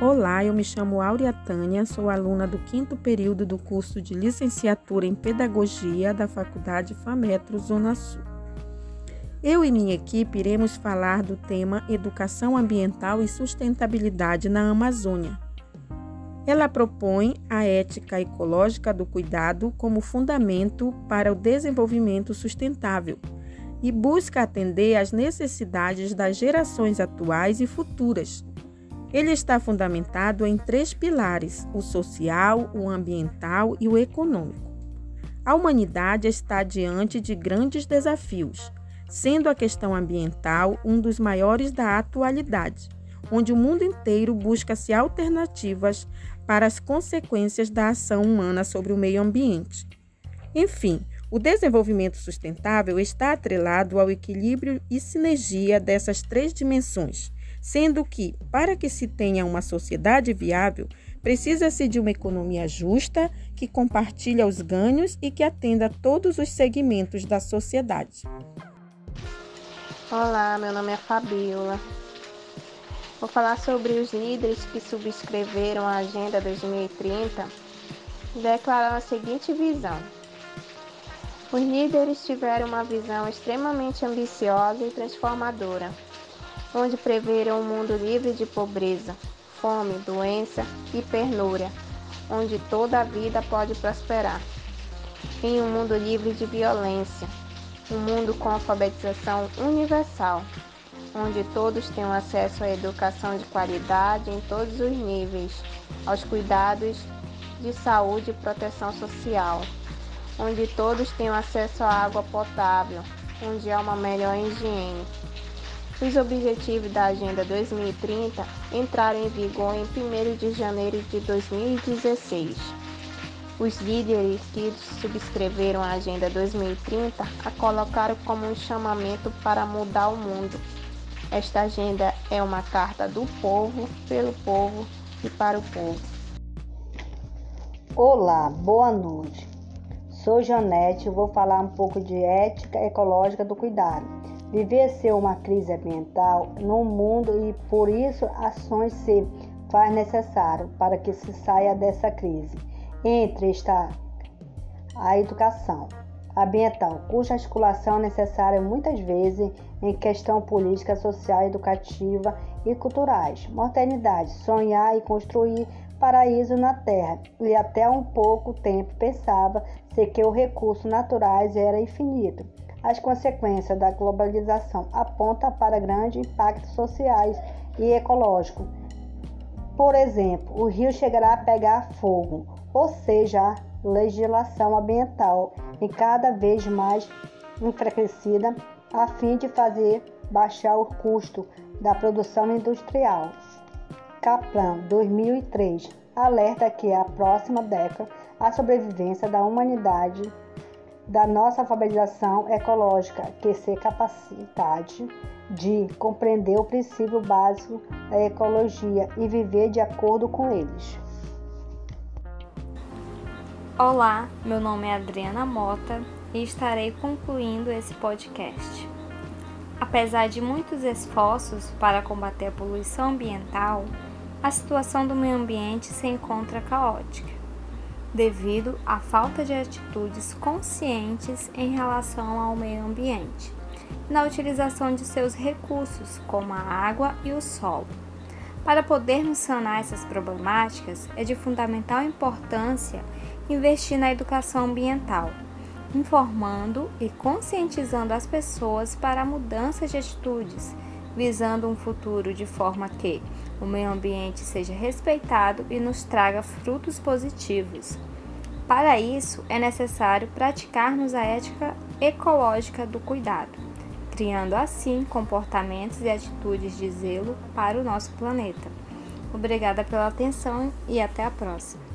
Olá, eu me chamo Áurea Tânia, sou aluna do quinto período do curso de licenciatura em Pedagogia da Faculdade FAMETRO Zona Sul. Eu e minha equipe iremos falar do tema Educação Ambiental e Sustentabilidade na Amazônia. Ela propõe a ética ecológica do cuidado como fundamento para o desenvolvimento sustentável e busca atender às necessidades das gerações atuais e futuras ele está fundamentado em três pilares: o social, o ambiental e o econômico. A humanidade está diante de grandes desafios, sendo a questão ambiental um dos maiores da atualidade, onde o mundo inteiro busca-se alternativas para as consequências da ação humana sobre o meio ambiente. Enfim, o desenvolvimento sustentável está atrelado ao equilíbrio e sinergia dessas três dimensões sendo que, para que se tenha uma sociedade viável, precisa-se de uma economia justa que compartilha os ganhos e que atenda todos os segmentos da sociedade. Olá, meu nome é Fabiola. Vou falar sobre os líderes que subscreveram a Agenda 2030 e declararam a seguinte visão. Os líderes tiveram uma visão extremamente ambiciosa e transformadora onde preveram um mundo livre de pobreza, fome, doença e pernúria, onde toda a vida pode prosperar. Em um mundo livre de violência, um mundo com alfabetização universal, onde todos tenham acesso à educação de qualidade em todos os níveis, aos cuidados de saúde e proteção social, onde todos tenham acesso à água potável, onde há uma melhor higiene os objetivos da Agenda 2030 entraram em vigor em 1 de janeiro de 2016. Os líderes que subscreveram a Agenda 2030 a colocaram como um chamamento para mudar o mundo. Esta agenda é uma carta do povo, pelo povo e para o povo. Olá, boa noite. Sou Janete vou falar um pouco de ética ecológica do cuidado Viver uma crise ambiental no mundo e por isso ações se faz necessário para que se saia dessa crise. Entre está a educação ambiental, cuja articulação é necessária muitas vezes em questão política, social, educativa e culturais. Modernidade, sonhar e construir paraíso na Terra. E até um pouco tempo pensava-se que os recursos naturais era infinito as consequências da globalização apontam para grandes impactos sociais e ecológicos. Por exemplo, o rio chegará a pegar fogo, ou seja, a legislação ambiental e cada vez mais enfraquecida a fim de fazer baixar o custo da produção industrial. Kaplan, 2003, alerta que a próxima década a sobrevivência da humanidade da nossa alfabetização ecológica, que se capacidade de compreender o princípio básico da ecologia e viver de acordo com eles. Olá, meu nome é Adriana Mota e estarei concluindo esse podcast. Apesar de muitos esforços para combater a poluição ambiental, a situação do meio ambiente se encontra caótica devido à falta de atitudes conscientes em relação ao meio ambiente, na utilização de seus recursos, como a água e o solo. Para podermos sanar essas problemáticas, é de fundamental importância investir na educação ambiental, informando e conscientizando as pessoas para a mudança de atitudes, visando um futuro de forma que o meio ambiente seja respeitado e nos traga frutos positivos. Para isso, é necessário praticarmos a ética ecológica do cuidado, criando assim comportamentos e atitudes de zelo para o nosso planeta. Obrigada pela atenção e até a próxima.